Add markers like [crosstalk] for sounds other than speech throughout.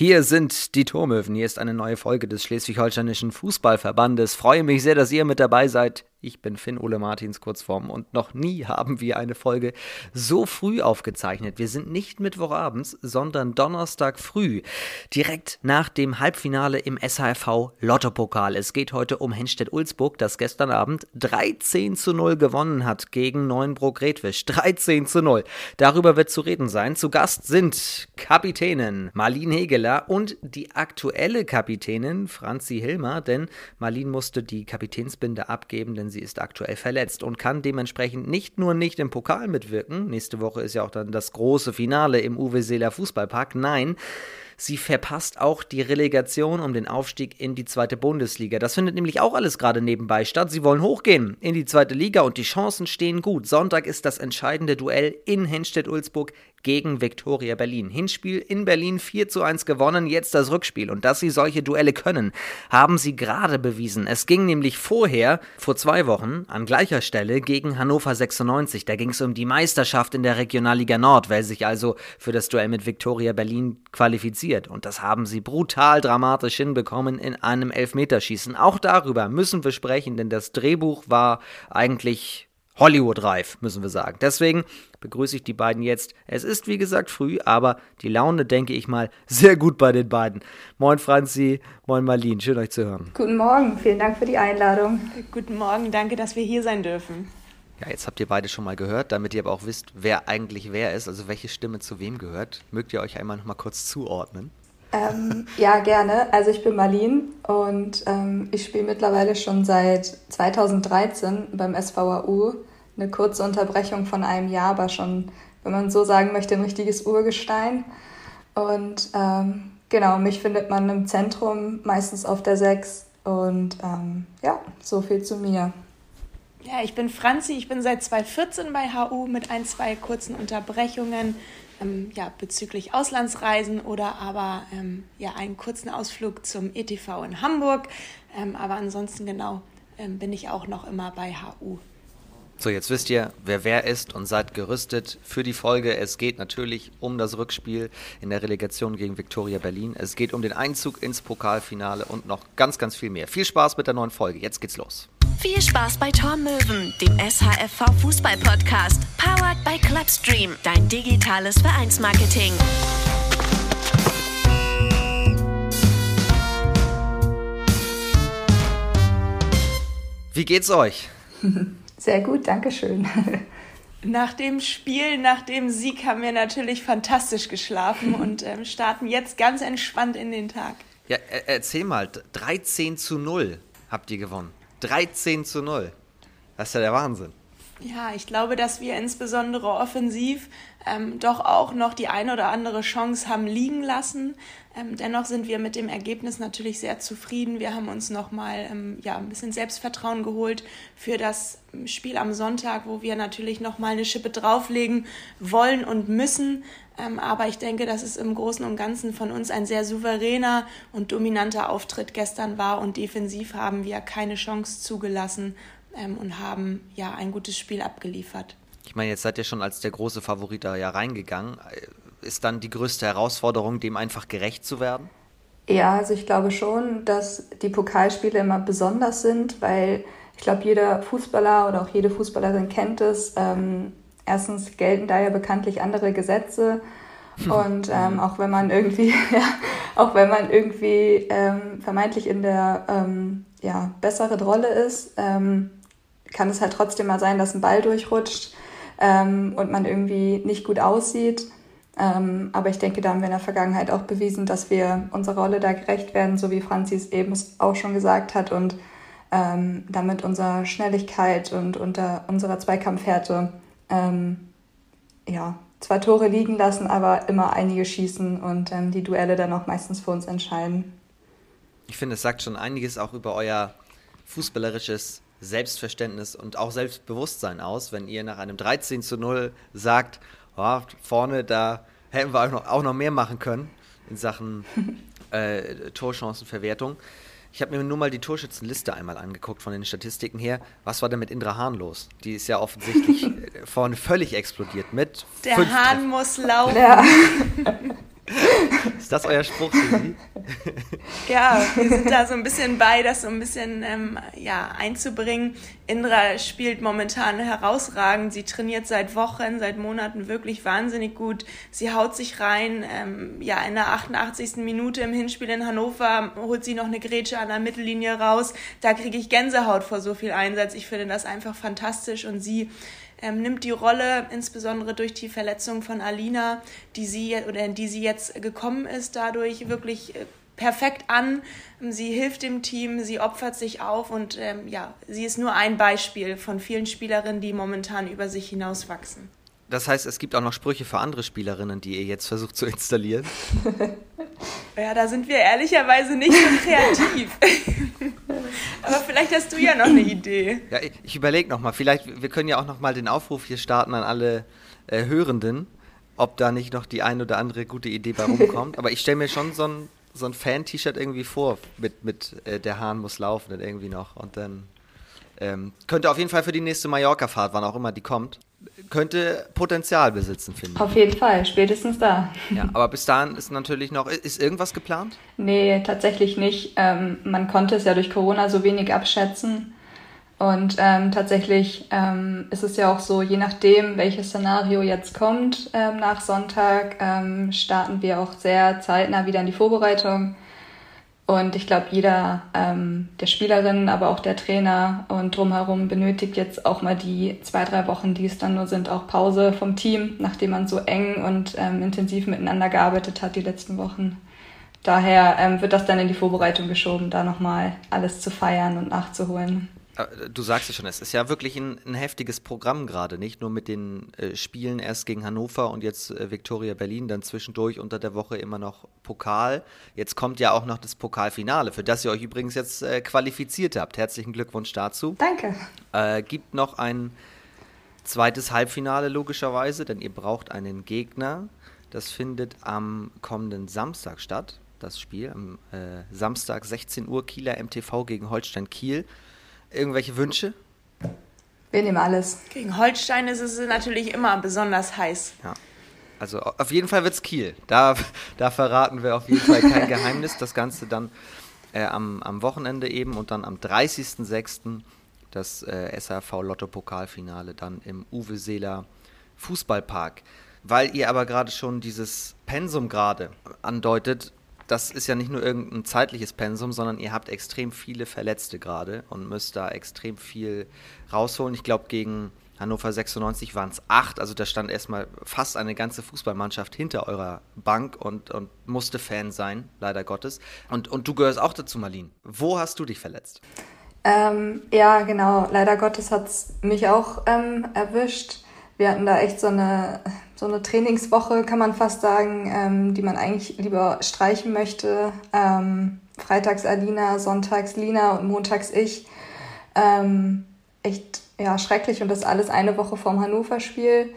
Hier sind die Turmöwen. Hier ist eine neue Folge des Schleswig-Holsteinischen Fußballverbandes. Freue mich sehr, dass ihr mit dabei seid. Ich bin Finn Ole Martins Kurzform und noch nie [laughs] haben wir eine Folge so früh aufgezeichnet. Wir sind nicht Mittwochabends, sondern Donnerstag früh, direkt nach dem Halbfinale im SHFV Lottopokal. Es geht heute um Henstedt-Ulzburg, das gestern Abend 13 zu 0 gewonnen hat gegen Neuenbrock-Redwisch. 13 zu 0. Darüber wird zu reden sein. Zu Gast sind Kapitänin Marlene Hegeler und die aktuelle Kapitänin Franzi Hilmer, denn Marlene musste die Kapitänsbinde abgeben, denn sie ist aktuell verletzt und kann dementsprechend nicht nur nicht im Pokal mitwirken, nächste Woche ist ja auch dann das große Finale im Uwe Seeler Fußballpark, nein, Sie verpasst auch die Relegation um den Aufstieg in die zweite Bundesliga. Das findet nämlich auch alles gerade nebenbei statt. Sie wollen hochgehen in die zweite Liga und die Chancen stehen gut. Sonntag ist das entscheidende Duell in Henstedt-Ulzburg gegen Viktoria Berlin. Hinspiel in Berlin 4 zu 1 gewonnen, jetzt das Rückspiel. Und dass sie solche Duelle können, haben sie gerade bewiesen. Es ging nämlich vorher, vor zwei Wochen, an gleicher Stelle gegen Hannover 96. Da ging es um die Meisterschaft in der Regionalliga Nord, wer sich also für das Duell mit Viktoria Berlin qualifiziert. Und das haben sie brutal dramatisch hinbekommen in einem Elfmeterschießen. Auch darüber müssen wir sprechen, denn das Drehbuch war eigentlich Hollywood-reif, müssen wir sagen. Deswegen begrüße ich die beiden jetzt. Es ist wie gesagt früh, aber die Laune, denke ich mal, sehr gut bei den beiden. Moin Franzi, moin Marlene, schön euch zu hören. Guten Morgen, vielen Dank für die Einladung. Guten Morgen, danke, dass wir hier sein dürfen. Ja, jetzt habt ihr beide schon mal gehört, damit ihr aber auch wisst, wer eigentlich wer ist, also welche Stimme zu wem gehört. Mögt ihr euch einmal noch mal kurz zuordnen? Ähm, ja, gerne. Also ich bin Marlene und ähm, ich spiele mittlerweile schon seit 2013 beim SVAU eine kurze Unterbrechung von einem Jahr, aber schon, wenn man so sagen möchte, ein richtiges Urgestein. Und ähm, genau, mich findet man im Zentrum, meistens auf der 6. Und ähm, ja, so viel zu mir. Ja, ich bin Franzi, ich bin seit 2014 bei HU mit ein, zwei kurzen Unterbrechungen ähm, ja, bezüglich Auslandsreisen oder aber ähm, ja, einen kurzen Ausflug zum ETV in Hamburg. Ähm, aber ansonsten genau ähm, bin ich auch noch immer bei HU. So, jetzt wisst ihr, wer wer ist und seid gerüstet für die Folge. Es geht natürlich um das Rückspiel in der Relegation gegen Viktoria Berlin. Es geht um den Einzug ins Pokalfinale und noch ganz, ganz viel mehr. Viel Spaß mit der neuen Folge. Jetzt geht's los. Viel Spaß bei Tormöwen, dem SHFV Fußball Podcast, powered by Clubstream, dein digitales Vereinsmarketing. Wie geht's euch? [laughs] Sehr gut, danke schön. [laughs] Nach dem Spiel, nach dem Sieg haben wir natürlich fantastisch geschlafen [laughs] und ähm, starten jetzt ganz entspannt in den Tag. Ja, erzähl mal, 13 zu 0 habt ihr gewonnen. 13 zu 0. Das ist ja der Wahnsinn. Ja, ich glaube, dass wir insbesondere offensiv ähm, doch auch noch die eine oder andere Chance haben liegen lassen. Ähm, dennoch sind wir mit dem Ergebnis natürlich sehr zufrieden. Wir haben uns nochmal ähm, ja, ein bisschen Selbstvertrauen geholt für das Spiel am Sonntag, wo wir natürlich nochmal eine Schippe drauflegen wollen und müssen. Ähm, aber ich denke, dass es im Großen und Ganzen von uns ein sehr souveräner und dominanter Auftritt gestern war und defensiv haben wir keine Chance zugelassen ähm, und haben ja ein gutes Spiel abgeliefert. Ich meine, jetzt seid ihr schon als der große Favorit da ja reingegangen. Ist dann die größte Herausforderung, dem einfach gerecht zu werden? Ja, also ich glaube schon, dass die Pokalspiele immer besonders sind, weil ich glaube, jeder Fußballer oder auch jede Fußballerin kennt es. Ähm, erstens gelten da ja bekanntlich andere Gesetze. [laughs] Und ähm, auch wenn man irgendwie, [laughs] ja, auch wenn man irgendwie ähm, vermeintlich in der ähm, ja, besseren Rolle ist, ähm, kann es halt trotzdem mal sein, dass ein Ball durchrutscht ähm, und man irgendwie nicht gut aussieht. Ähm, aber ich denke, da haben wir in der Vergangenheit auch bewiesen, dass wir unserer Rolle da gerecht werden, so wie Franzis eben auch schon gesagt hat und ähm, damit unserer Schnelligkeit und unter unserer Zweikampfhärte ähm, ja, zwei Tore liegen lassen, aber immer einige schießen und ähm, die Duelle dann auch meistens für uns entscheiden. Ich finde, es sagt schon einiges auch über euer fußballerisches Selbstverständnis und auch Selbstbewusstsein aus, wenn ihr nach einem 13 zu 0 sagt, oh, vorne, da hätten wir auch noch, auch noch mehr machen können in Sachen [laughs] äh, Torchancenverwertung. Ich habe mir nur mal die Torschützenliste einmal angeguckt von den Statistiken her. Was war denn mit Indra Hahn los? Die ist ja offensichtlich [laughs] äh, vorne völlig explodiert mit. Der Hahn Treffen. muss laufen. Ja. [laughs] [laughs] Ist das euer Spruch für Sie? [laughs] ja, wir sind da so ein bisschen bei, das so ein bisschen ähm, ja, einzubringen. Indra spielt momentan herausragend. Sie trainiert seit Wochen, seit Monaten wirklich wahnsinnig gut. Sie haut sich rein. Ähm, ja, in der 88. Minute im Hinspiel in Hannover holt sie noch eine Grätsche an der Mittellinie raus. Da kriege ich Gänsehaut vor so viel Einsatz. Ich finde das einfach fantastisch und sie ähm, nimmt die Rolle, insbesondere durch die Verletzung von Alina, die sie oder in die sie jetzt gekommen ist, dadurch wirklich äh, perfekt an. Sie hilft dem Team, sie opfert sich auf und ähm, ja, sie ist nur ein Beispiel von vielen Spielerinnen, die momentan über sich hinauswachsen. Das heißt, es gibt auch noch Sprüche für andere Spielerinnen, die ihr jetzt versucht zu installieren. [laughs] ja, da sind wir ehrlicherweise nicht so kreativ. [laughs] Aber vielleicht hast du ja noch eine Idee. Ja, ich überlege nochmal. Vielleicht, wir können ja auch nochmal den Aufruf hier starten an alle äh, Hörenden, ob da nicht noch die ein oder andere gute Idee bei rumkommt. [laughs] Aber ich stelle mir schon so ein, so ein Fan-T-Shirt irgendwie vor, mit, mit äh, der Hahn muss laufen dann irgendwie noch. Und dann ähm, könnte auf jeden Fall für die nächste Mallorca-Fahrt, wann auch immer die kommt, könnte Potenzial besitzen, finde ich. Auf jeden Fall, spätestens da. Ja, aber bis dahin ist natürlich noch, ist irgendwas geplant? Nee, tatsächlich nicht. Ähm, man konnte es ja durch Corona so wenig abschätzen. Und ähm, tatsächlich ähm, ist es ja auch so, je nachdem, welches Szenario jetzt kommt ähm, nach Sonntag, ähm, starten wir auch sehr zeitnah wieder in die Vorbereitung. Und ich glaube, jeder ähm, der Spielerinnen, aber auch der Trainer und drumherum benötigt jetzt auch mal die zwei, drei Wochen, die es dann nur sind, auch Pause vom Team, nachdem man so eng und ähm, intensiv miteinander gearbeitet hat die letzten Wochen. Daher ähm, wird das dann in die Vorbereitung geschoben, da nochmal alles zu feiern und nachzuholen. Äh, du sagst es schon, es ist ja wirklich ein, ein heftiges Programm gerade, nicht nur mit den äh, Spielen erst gegen Hannover und jetzt äh, Viktoria Berlin, dann zwischendurch unter der Woche immer noch Pokal. Jetzt kommt ja auch noch das Pokalfinale, für das ihr euch übrigens jetzt äh, qualifiziert habt. Herzlichen Glückwunsch dazu. Danke. Äh, gibt noch ein zweites Halbfinale logischerweise, denn ihr braucht einen Gegner. Das findet am kommenden Samstag statt, das Spiel. Am äh, Samstag 16 Uhr Kieler MTV gegen Holstein Kiel. Irgendwelche Wünsche? Wir nehmen alles. Gegen Holstein ist es natürlich immer besonders heiß. Ja. Also auf jeden Fall wird es Kiel. Da, da verraten wir auf jeden Fall kein [laughs] Geheimnis. Das Ganze dann äh, am, am Wochenende eben und dann am 30.06. das äh, SRV Lotto Pokalfinale dann im Uwe Seeler Fußballpark. Weil ihr aber gerade schon dieses Pensum gerade andeutet, das ist ja nicht nur irgendein zeitliches Pensum, sondern ihr habt extrem viele Verletzte gerade und müsst da extrem viel rausholen. Ich glaube, gegen Hannover 96 waren es acht, also da stand erstmal fast eine ganze Fußballmannschaft hinter eurer Bank und, und musste Fan sein, leider Gottes. Und, und du gehörst auch dazu, Marlene. Wo hast du dich verletzt? Ähm, ja, genau. Leider Gottes hat es mich auch ähm, erwischt. Wir hatten da echt so eine so eine Trainingswoche, kann man fast sagen, ähm, die man eigentlich lieber streichen möchte. Ähm, freitags Alina, sonntags Lina und montags ich. Ähm, echt ja, schrecklich und das alles eine Woche vorm Hannover-Spiel.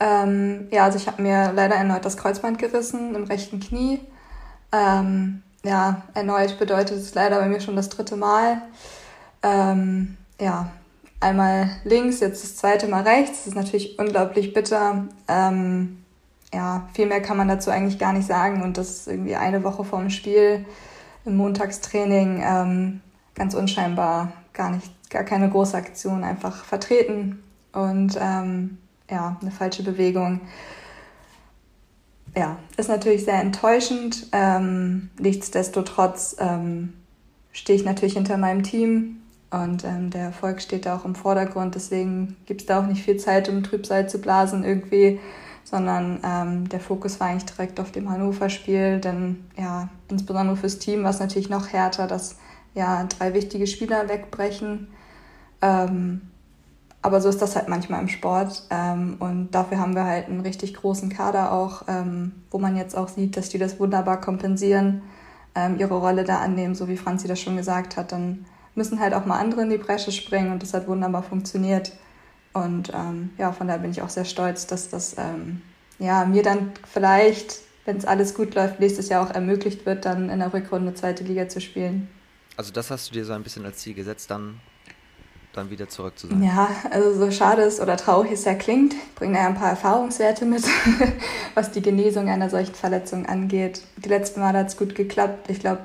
Ähm, ja, also ich habe mir leider erneut das Kreuzband gerissen im rechten Knie. Ähm, ja, erneut bedeutet es leider bei mir schon das dritte Mal. Ähm, ja, einmal links, jetzt das zweite Mal rechts. Das ist natürlich unglaublich bitter. Ähm, ja, viel mehr kann man dazu eigentlich gar nicht sagen. Und das ist irgendwie eine Woche vorm Spiel im Montagstraining ähm, ganz unscheinbar, gar nicht, gar keine große Aktion, einfach vertreten und ähm, ja, eine falsche Bewegung. Ja, ist natürlich sehr enttäuschend. Ähm, nichtsdestotrotz ähm, stehe ich natürlich hinter meinem Team und ähm, der Erfolg steht da auch im Vordergrund. Deswegen gibt es da auch nicht viel Zeit, um Trübsal zu blasen irgendwie, sondern ähm, der Fokus war eigentlich direkt auf dem Hannover-Spiel. Denn ja, insbesondere fürs Team war es natürlich noch härter, dass ja drei wichtige Spieler wegbrechen. Ähm, aber so ist das halt manchmal im Sport. Ähm, und dafür haben wir halt einen richtig großen Kader auch, ähm, wo man jetzt auch sieht, dass die das wunderbar kompensieren, ähm, ihre Rolle da annehmen, so wie Franzi das schon gesagt hat. Dann müssen halt auch mal andere in die Bresche springen und das hat wunderbar funktioniert. Und ähm, ja, von daher bin ich auch sehr stolz, dass das ähm, ja, mir dann vielleicht, wenn es alles gut läuft, nächstes Jahr auch ermöglicht wird, dann in der Rückrunde zweite Liga zu spielen. Also das hast du dir so ein bisschen als Ziel gesetzt, dann dann wieder zurück zu sein. Ja, also so schade es oder traurig es ja klingt, bringt er ein paar Erfahrungswerte mit, [laughs] was die Genesung einer solchen Verletzung angeht. Die letzten Mal hat es gut geklappt. Ich glaube,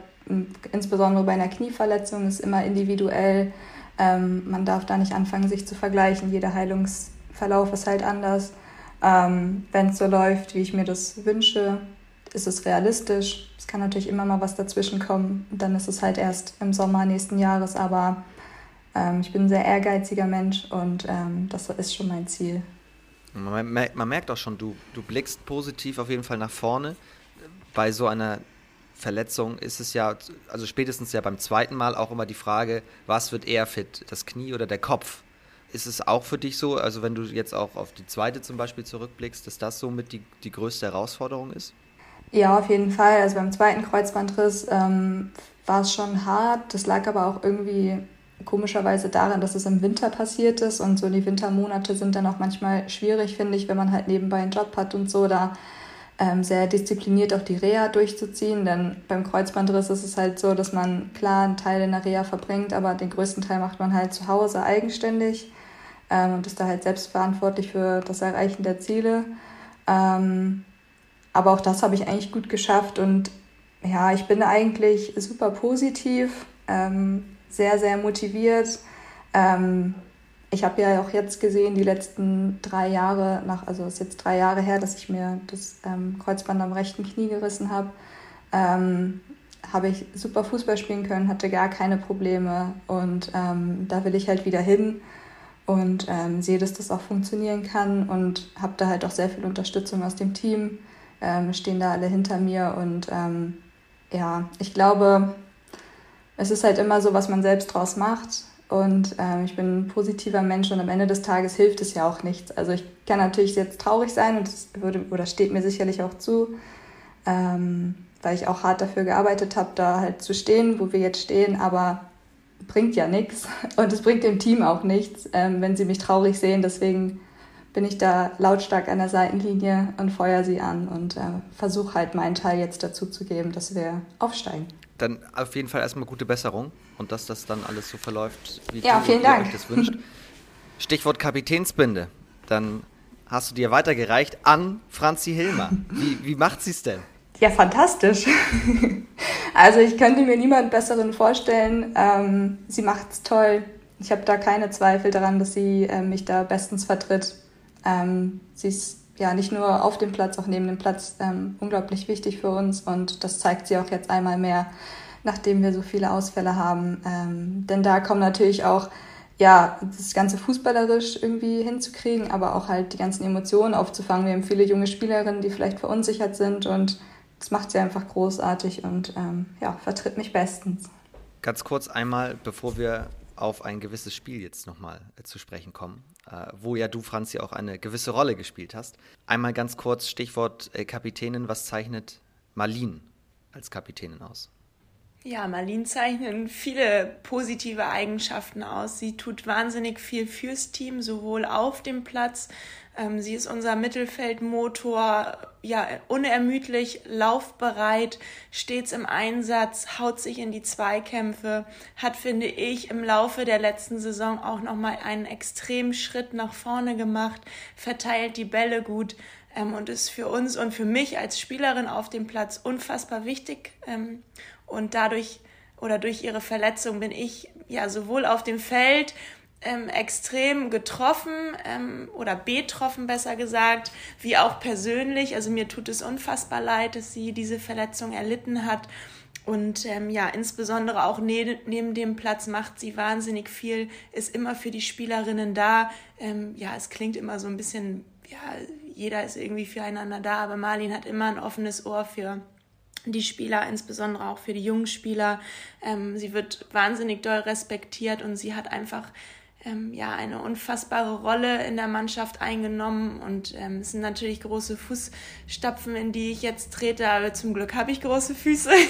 insbesondere bei einer Knieverletzung ist immer individuell. Ähm, man darf da nicht anfangen, sich zu vergleichen. Jeder Heilungsverlauf ist halt anders. Ähm, Wenn es so läuft, wie ich mir das wünsche, ist es realistisch. Es kann natürlich immer mal was dazwischen kommen. Dann ist es halt erst im Sommer nächsten Jahres. Aber ähm, ich bin ein sehr ehrgeiziger Mensch und ähm, das ist schon mein Ziel. Man merkt auch schon, du, du blickst positiv auf jeden Fall nach vorne. Bei so einer Verletzung ist es ja, also spätestens ja beim zweiten Mal auch immer die Frage, was wird eher fit, das Knie oder der Kopf? Ist es auch für dich so, also wenn du jetzt auch auf die zweite zum Beispiel zurückblickst, dass das somit die, die größte Herausforderung ist? Ja, auf jeden Fall. Also beim zweiten Kreuzbandriss ähm, war es schon hart. Das lag aber auch irgendwie komischerweise daran, dass es im Winter passiert ist und so die Wintermonate sind dann auch manchmal schwierig, finde ich, wenn man halt nebenbei einen Job hat und so, da ähm, sehr diszipliniert auch die Reha durchzuziehen. Denn beim Kreuzbandriss ist es halt so, dass man klar einen Teil in der Reha verbringt, aber den größten Teil macht man halt zu Hause eigenständig ähm, und ist da halt selbstverantwortlich für das Erreichen der Ziele. Ähm, aber auch das habe ich eigentlich gut geschafft und ja, ich bin eigentlich super positiv, ähm, sehr, sehr motiviert. Ähm, ich habe ja auch jetzt gesehen, die letzten drei Jahre, nach, also es ist jetzt drei Jahre her, dass ich mir das ähm, Kreuzband am rechten Knie gerissen habe, ähm, habe ich super Fußball spielen können, hatte gar keine Probleme und ähm, da will ich halt wieder hin und ähm, sehe, dass das auch funktionieren kann und habe da halt auch sehr viel Unterstützung aus dem Team, ähm, stehen da alle hinter mir und ähm, ja, ich glaube, es ist halt immer so, was man selbst draus macht und ähm, ich bin ein positiver Mensch und am Ende des Tages hilft es ja auch nichts. Also ich kann natürlich jetzt traurig sein und das würde oder steht mir sicherlich auch zu, ähm, weil ich auch hart dafür gearbeitet habe, da halt zu stehen, wo wir jetzt stehen, aber bringt ja nichts [laughs] und es bringt dem Team auch nichts, ähm, wenn sie mich traurig sehen. Deswegen bin ich da lautstark an der Seitenlinie und feuer sie an und äh, versuche halt meinen Teil jetzt dazu zu geben, dass wir aufsteigen dann auf jeden Fall erstmal gute Besserung und dass das dann alles so verläuft, wie ja, du euch das wünscht. [laughs] Stichwort Kapitänsbinde. Dann hast du dir weitergereicht an Franzi Hilmer. Wie, wie macht sie es denn? Ja, fantastisch. [laughs] also ich könnte mir niemand besseren vorstellen. Ähm, sie es toll. Ich habe da keine Zweifel daran, dass sie äh, mich da bestens vertritt. Ähm, sie ist ja nicht nur auf dem Platz, auch neben dem Platz ähm, unglaublich wichtig für uns und das zeigt sie auch jetzt einmal mehr, nachdem wir so viele Ausfälle haben. Ähm, denn da kommen natürlich auch ja, das ganze fußballerisch irgendwie hinzukriegen, aber auch halt die ganzen Emotionen aufzufangen. Wir haben viele junge Spielerinnen, die vielleicht verunsichert sind und das macht sie einfach großartig und ähm, ja, vertritt mich bestens. Ganz kurz einmal, bevor wir auf ein gewisses Spiel jetzt nochmal äh, zu sprechen kommen, äh, wo ja du, Franzi, auch eine gewisse Rolle gespielt hast. Einmal ganz kurz Stichwort äh, Kapitänin. Was zeichnet Marlene als Kapitänin aus? Ja, Marlene zeichnet viele positive Eigenschaften aus. Sie tut wahnsinnig viel fürs Team, sowohl auf dem Platz ähm, sie ist unser Mittelfeldmotor, ja, unermüdlich, laufbereit, stets im Einsatz, haut sich in die Zweikämpfe, hat, finde ich, im Laufe der letzten Saison auch nochmal einen extremen Schritt nach vorne gemacht, verteilt die Bälle gut ähm, und ist für uns und für mich als Spielerin auf dem Platz unfassbar wichtig. Und dadurch oder durch ihre Verletzung bin ich ja sowohl auf dem Feld ähm, extrem getroffen ähm, oder betroffen besser gesagt, wie auch persönlich. Also mir tut es unfassbar leid, dass sie diese Verletzung erlitten hat. Und ähm, ja, insbesondere auch ne neben dem Platz macht sie wahnsinnig viel, ist immer für die Spielerinnen da. Ähm, ja, es klingt immer so ein bisschen, ja, jeder ist irgendwie füreinander da, aber Marlin hat immer ein offenes Ohr für die Spieler, insbesondere auch für die jungen Spieler. Ähm, sie wird wahnsinnig doll respektiert und sie hat einfach ähm, ja, eine unfassbare Rolle in der Mannschaft eingenommen und ähm, es sind natürlich große Fußstapfen, in die ich jetzt trete, aber zum Glück habe ich große Füße. [laughs]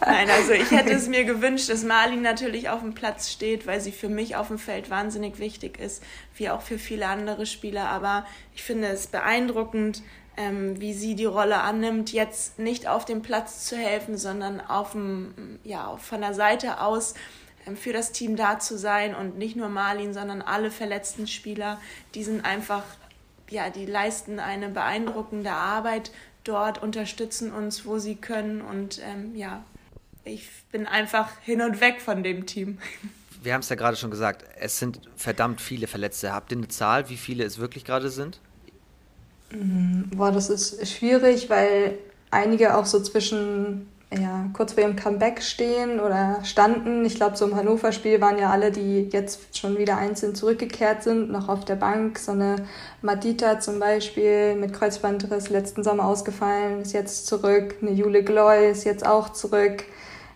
Nein, also ich hätte es mir gewünscht, dass Marlin natürlich auf dem Platz steht, weil sie für mich auf dem Feld wahnsinnig wichtig ist, wie auch für viele andere Spieler. Aber ich finde es beeindruckend, ähm, wie sie die Rolle annimmt, jetzt nicht auf dem Platz zu helfen, sondern auf dem, ja, von der Seite aus ähm, für das Team da zu sein und nicht nur Marlin, sondern alle verletzten Spieler, die sind einfach, ja, die leisten eine beeindruckende Arbeit dort, unterstützen uns, wo sie können und ähm, ja, ich bin einfach hin und weg von dem Team. Wir haben es ja gerade schon gesagt, es sind verdammt viele Verletzte. Habt ihr eine Zahl, wie viele es wirklich gerade sind? Mhm. Boah, das ist schwierig, weil einige auch so zwischen ja, kurz vor ihrem Comeback stehen oder standen. Ich glaube, so im Hannover-Spiel waren ja alle, die jetzt schon wieder einzeln zurückgekehrt sind, noch auf der Bank. So eine Madita zum Beispiel mit Kreuzbandriss letzten Sommer ausgefallen, ist jetzt zurück. Eine Jule Gloy ist jetzt auch zurück.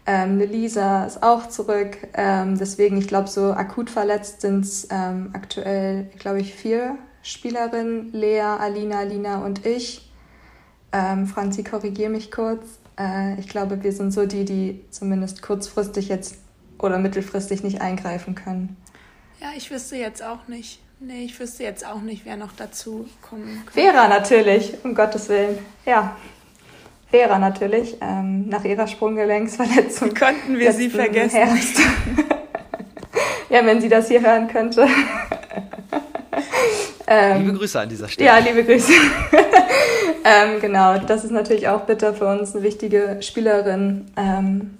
Ähm, eine Lisa ist auch zurück. Ähm, deswegen, ich glaube, so akut verletzt sind es ähm, aktuell, glaube ich, vier Spielerinnen. Lea, Alina, Alina und ich. Ähm, Franzi, korrigiere mich kurz. Äh, ich glaube, wir sind so die, die zumindest kurzfristig jetzt oder mittelfristig nicht eingreifen können. Ja, ich wüsste jetzt auch nicht. Nee, ich wüsste jetzt auch nicht, wer noch dazu kommen könnte. Vera natürlich, um Gottes Willen. Ja. Vera natürlich, ähm, nach ihrer Sprunggelenksverletzung. Konnten wir sie vergessen. [laughs] Ja, wenn sie das hier hören könnte. [laughs] ähm, liebe Grüße an dieser Stelle. Ja, liebe Grüße. [laughs] ähm, genau, das ist natürlich auch bitter für uns, eine wichtige Spielerin. Ähm,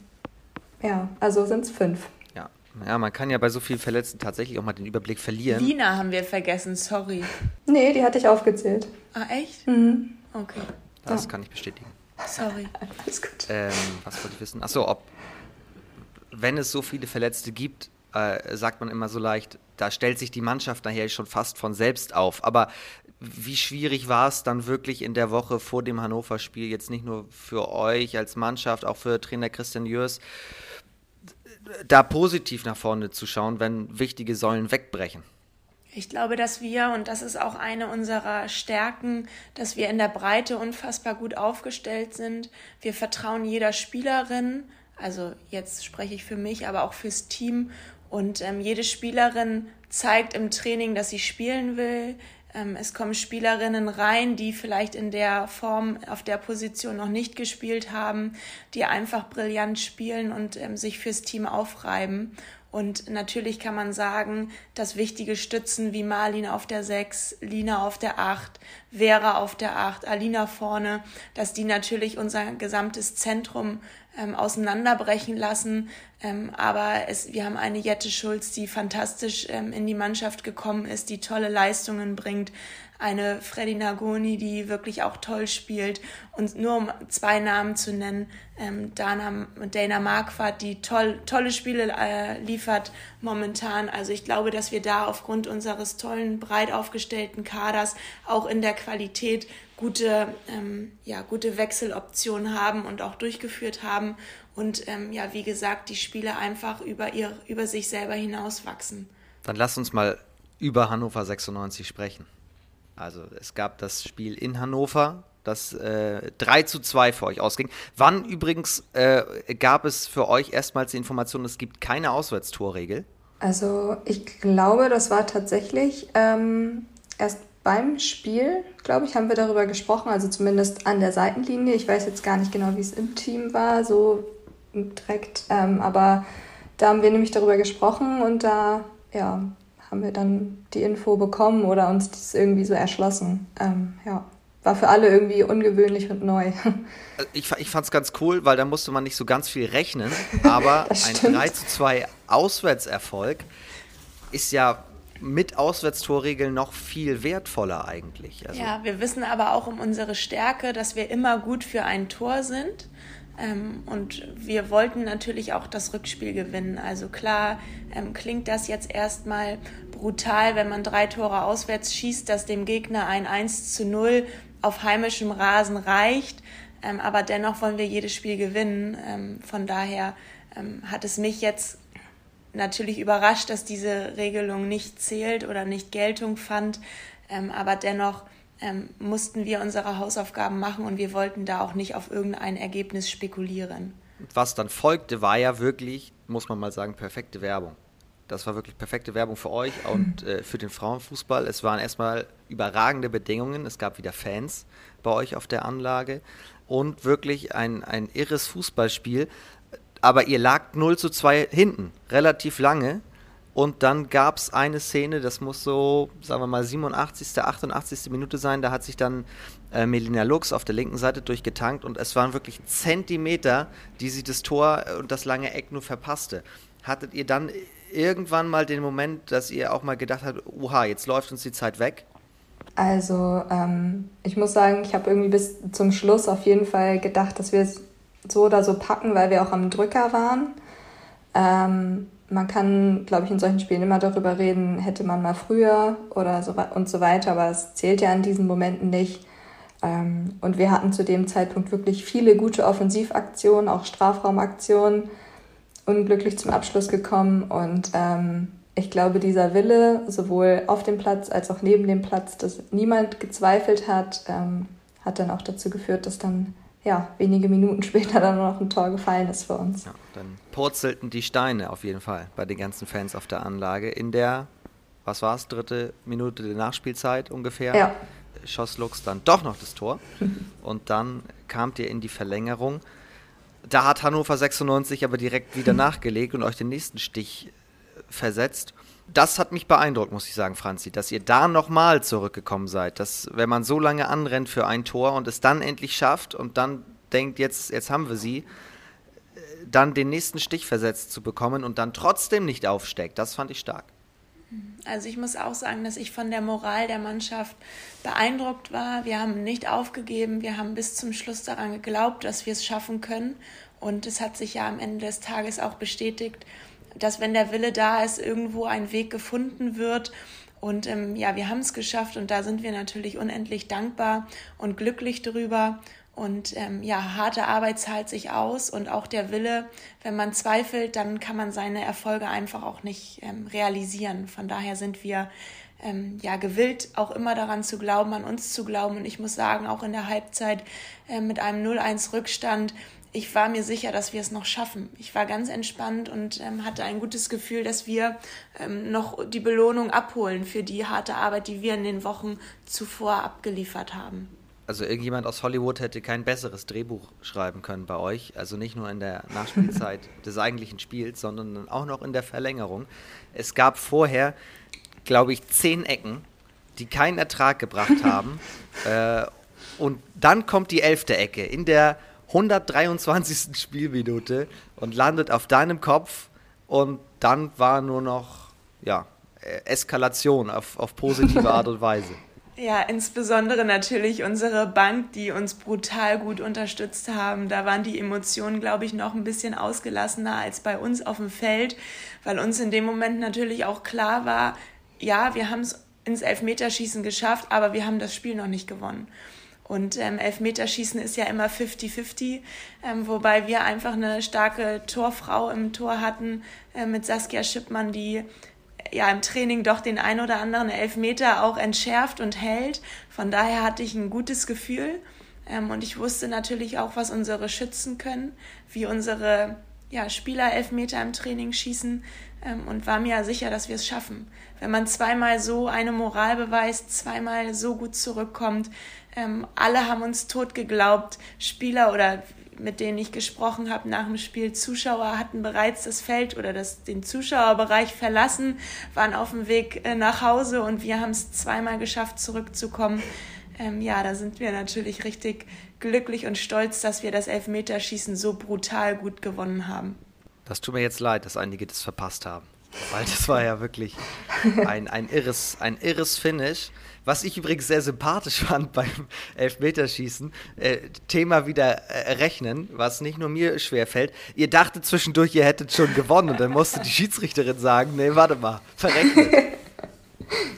ja, also sind es fünf. Ja. ja, man kann ja bei so vielen Verletzten tatsächlich auch mal den Überblick verlieren. Lina haben wir vergessen, sorry. Nee, die hatte ich aufgezählt. Ah, echt? Mhm. Okay. Das ja. kann ich bestätigen. Sorry. Alles gut. Ähm, was wollte ich wissen? Achso, ob, wenn es so viele Verletzte gibt, äh, sagt man immer so leicht, da stellt sich die Mannschaft nachher schon fast von selbst auf. Aber wie schwierig war es dann wirklich in der Woche vor dem Hannover-Spiel, jetzt nicht nur für euch als Mannschaft, auch für Trainer Christian Jörs, da positiv nach vorne zu schauen, wenn wichtige Säulen wegbrechen? Ich glaube, dass wir, und das ist auch eine unserer Stärken, dass wir in der Breite unfassbar gut aufgestellt sind. Wir vertrauen jeder Spielerin, also jetzt spreche ich für mich, aber auch fürs Team. Und ähm, jede Spielerin zeigt im Training, dass sie spielen will. Ähm, es kommen Spielerinnen rein, die vielleicht in der Form auf der Position noch nicht gespielt haben, die einfach brillant spielen und ähm, sich fürs Team aufreiben. Und natürlich kann man sagen, dass wichtige Stützen wie Marlin auf der 6, Lina auf der 8, Vera auf der 8, Alina vorne, dass die natürlich unser gesamtes Zentrum ähm, auseinanderbrechen lassen. Ähm, aber es, wir haben eine Jette Schulz, die fantastisch ähm, in die Mannschaft gekommen ist, die tolle Leistungen bringt eine Freddy Nagoni, die wirklich auch toll spielt. Und nur um zwei Namen zu nennen, ähm, Dana, Dana Marquardt, die toll, tolle Spiele äh, liefert momentan. Also ich glaube, dass wir da aufgrund unseres tollen, breit aufgestellten Kaders auch in der Qualität gute, ähm, ja, gute Wechseloptionen haben und auch durchgeführt haben. Und ähm, ja, wie gesagt, die Spiele einfach über, ihr, über sich selber hinauswachsen. Dann lass uns mal über Hannover 96 sprechen. Also es gab das Spiel in Hannover, das äh, 3 zu 2 für euch ausging. Wann übrigens äh, gab es für euch erstmals die Information, es gibt keine Auswärtstorregel? Also ich glaube, das war tatsächlich ähm, erst beim Spiel, glaube ich, haben wir darüber gesprochen, also zumindest an der Seitenlinie. Ich weiß jetzt gar nicht genau, wie es im Team war, so direkt, ähm, aber da haben wir nämlich darüber gesprochen und da ja, haben wir dann die Info bekommen oder uns das irgendwie so erschlossen. Ähm, ja, war für alle irgendwie ungewöhnlich und neu. [laughs] Ich, ich fand es ganz cool, weil da musste man nicht so ganz viel rechnen, [laughs] aber ein 3 zu 2 Auswärtserfolg ist ja mit Auswärtstorregeln noch viel wertvoller eigentlich. Also ja, wir wissen aber auch um unsere Stärke, dass wir immer gut für ein Tor sind. Ähm, und wir wollten natürlich auch das Rückspiel gewinnen. Also klar ähm, klingt das jetzt erstmal brutal, wenn man drei Tore auswärts schießt, dass dem Gegner ein 1 zu 0 auf heimischem Rasen reicht. Ähm, aber dennoch wollen wir jedes Spiel gewinnen. Ähm, von daher ähm, hat es mich jetzt natürlich überrascht, dass diese Regelung nicht zählt oder nicht Geltung fand. Ähm, aber dennoch ähm, mussten wir unsere Hausaufgaben machen und wir wollten da auch nicht auf irgendein Ergebnis spekulieren. Was dann folgte, war ja wirklich, muss man mal sagen, perfekte Werbung. Das war wirklich perfekte Werbung für euch [clears throat] und äh, für den Frauenfußball. Es waren erstmal überragende Bedingungen. Es gab wieder Fans bei euch auf der Anlage und wirklich ein, ein irres Fußballspiel. Aber ihr lagt 0 zu 2 hinten, relativ lange. Und dann gab es eine Szene, das muss so, sagen wir mal, 87., 88. Minute sein. Da hat sich dann äh, Melina Lux auf der linken Seite durchgetankt und es waren wirklich Zentimeter, die sie das Tor und das lange Eck nur verpasste. Hattet ihr dann irgendwann mal den Moment, dass ihr auch mal gedacht habt, oha, jetzt läuft uns die Zeit weg? Also ähm, ich muss sagen, ich habe irgendwie bis zum Schluss auf jeden Fall gedacht, dass wir es so oder so packen, weil wir auch am Drücker waren. Ähm, man kann, glaube ich, in solchen Spielen immer darüber reden, hätte man mal früher oder so und so weiter, aber es zählt ja an diesen Momenten nicht. Ähm, und wir hatten zu dem Zeitpunkt wirklich viele gute Offensivaktionen, auch Strafraumaktionen, unglücklich zum Abschluss gekommen und ähm, ich glaube, dieser Wille, sowohl auf dem Platz als auch neben dem Platz, dass niemand gezweifelt hat, ähm, hat dann auch dazu geführt, dass dann ja, wenige Minuten [laughs] später dann noch ein Tor gefallen ist für uns. Ja, dann purzelten die Steine auf jeden Fall bei den ganzen Fans auf der Anlage. In der, was war es, dritte Minute der Nachspielzeit ungefähr, ja. schoss Lux dann doch noch das Tor. [laughs] Und dann kamt ihr in die Verlängerung. Da hat Hannover 96 aber direkt wieder [laughs] nachgelegt und euch den nächsten Stich versetzt. Das hat mich beeindruckt, muss ich sagen, Franzi, dass ihr da nochmal zurückgekommen seid. Dass, wenn man so lange anrennt für ein Tor und es dann endlich schafft und dann denkt, jetzt, jetzt haben wir sie, dann den nächsten Stich versetzt zu bekommen und dann trotzdem nicht aufsteckt, das fand ich stark. Also ich muss auch sagen, dass ich von der Moral der Mannschaft beeindruckt war. Wir haben nicht aufgegeben, wir haben bis zum Schluss daran geglaubt, dass wir es schaffen können. Und es hat sich ja am Ende des Tages auch bestätigt, dass wenn der Wille da ist, irgendwo ein Weg gefunden wird. Und ähm, ja, wir haben es geschafft und da sind wir natürlich unendlich dankbar und glücklich drüber. Und ähm, ja, harte Arbeit zahlt sich aus und auch der Wille, wenn man zweifelt, dann kann man seine Erfolge einfach auch nicht ähm, realisieren. Von daher sind wir ähm, ja gewillt, auch immer daran zu glauben, an uns zu glauben. Und ich muss sagen, auch in der Halbzeit äh, mit einem 0-1 Rückstand ich war mir sicher, dass wir es noch schaffen. Ich war ganz entspannt und ähm, hatte ein gutes Gefühl, dass wir ähm, noch die Belohnung abholen für die harte Arbeit, die wir in den Wochen zuvor abgeliefert haben. Also irgendjemand aus Hollywood hätte kein besseres Drehbuch schreiben können bei euch. Also nicht nur in der Nachspielzeit [laughs] des eigentlichen Spiels, sondern auch noch in der Verlängerung. Es gab vorher, glaube ich, zehn Ecken, die keinen Ertrag gebracht haben. [laughs] äh, und dann kommt die elfte Ecke in der 123. Spielminute und landet auf deinem Kopf und dann war nur noch ja, Eskalation auf, auf positive Art und Weise. [laughs] Ja, insbesondere natürlich unsere Bank, die uns brutal gut unterstützt haben. Da waren die Emotionen, glaube ich, noch ein bisschen ausgelassener als bei uns auf dem Feld, weil uns in dem Moment natürlich auch klar war, ja, wir haben es ins Elfmeterschießen geschafft, aber wir haben das Spiel noch nicht gewonnen. Und ähm, Elfmeterschießen ist ja immer 50-50, ähm, wobei wir einfach eine starke Torfrau im Tor hatten äh, mit Saskia Schippmann, die ja im Training doch den ein oder anderen Elfmeter auch entschärft und hält. Von daher hatte ich ein gutes Gefühl ähm, und ich wusste natürlich auch, was unsere Schützen können, wie unsere ja, Spieler Elfmeter im Training schießen ähm, und war mir sicher, dass wir es schaffen. Wenn man zweimal so eine Moral beweist, zweimal so gut zurückkommt, ähm, alle haben uns tot geglaubt. Spieler oder mit denen ich gesprochen habe nach dem Spiel, Zuschauer hatten bereits das Feld oder das, den Zuschauerbereich verlassen, waren auf dem Weg äh, nach Hause und wir haben es zweimal geschafft, zurückzukommen. Ähm, ja, da sind wir natürlich richtig glücklich und stolz, dass wir das Elfmeterschießen so brutal gut gewonnen haben. Das tut mir jetzt leid, dass einige das verpasst haben. Weil das war ja wirklich ein, ein, irres, ein irres Finish. Was ich übrigens sehr sympathisch [laughs] fand beim Elfmeterschießen, äh, Thema wieder äh, rechnen, was nicht nur mir schwer fällt. Ihr dachtet zwischendurch, ihr hättet schon gewonnen und dann musste die Schiedsrichterin sagen, nee, warte mal, verrechnet. [laughs]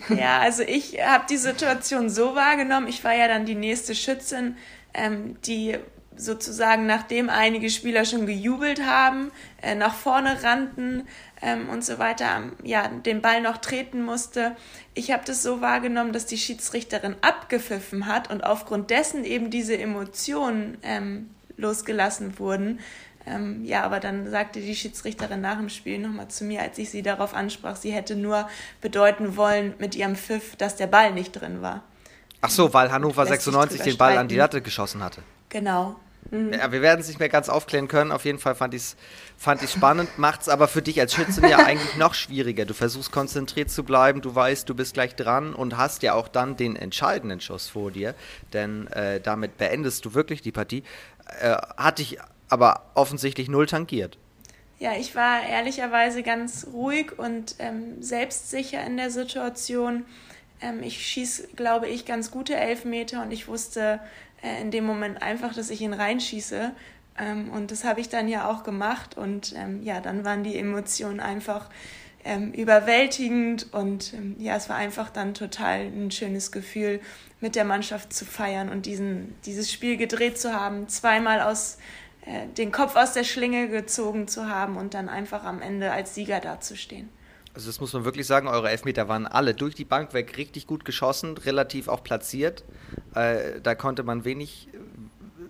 Ja, also ich habe die Situation so wahrgenommen, ich war ja dann die nächste Schützin, ähm, die sozusagen, nachdem einige Spieler schon gejubelt haben, äh, nach vorne rannten ähm, und so weiter, ja, den Ball noch treten musste. Ich habe das so wahrgenommen, dass die Schiedsrichterin abgepfiffen hat und aufgrund dessen eben diese Emotionen ähm, losgelassen wurden. Ähm, ja, aber dann sagte die Schiedsrichterin nach dem Spiel nochmal zu mir, als ich sie darauf ansprach, sie hätte nur bedeuten wollen mit ihrem Pfiff, dass der Ball nicht drin war. Ach so, weil Hannover 96 den Ball an die Latte geschossen hatte. Genau. Mhm. Ja, wir werden es nicht mehr ganz aufklären können. Auf jeden Fall fand ich es fand ich's spannend. [laughs] Macht es aber für dich als Schützin ja [laughs] eigentlich noch schwieriger. Du versuchst konzentriert zu bleiben, du weißt, du bist gleich dran und hast ja auch dann den entscheidenden Schuss vor dir. Denn äh, damit beendest du wirklich die Partie. Äh, hat dich aber offensichtlich null tankiert. Ja, ich war ehrlicherweise ganz ruhig und ähm, selbstsicher in der Situation. Ähm, ich schieße, glaube ich, ganz gute Elfmeter und ich wusste, äh, in dem Moment einfach, dass ich ihn reinschieße. Ähm, und das habe ich dann ja auch gemacht. Und ähm, ja, dann waren die Emotionen einfach ähm, überwältigend. Und ähm, ja, es war einfach dann total ein schönes Gefühl, mit der Mannschaft zu feiern und diesen, dieses Spiel gedreht zu haben, zweimal aus äh, den Kopf aus der Schlinge gezogen zu haben und dann einfach am Ende als Sieger dazustehen. Also das muss man wirklich sagen, eure Elfmeter waren alle durch die Bank weg richtig gut geschossen, relativ auch platziert. Äh, da konnte man wenig,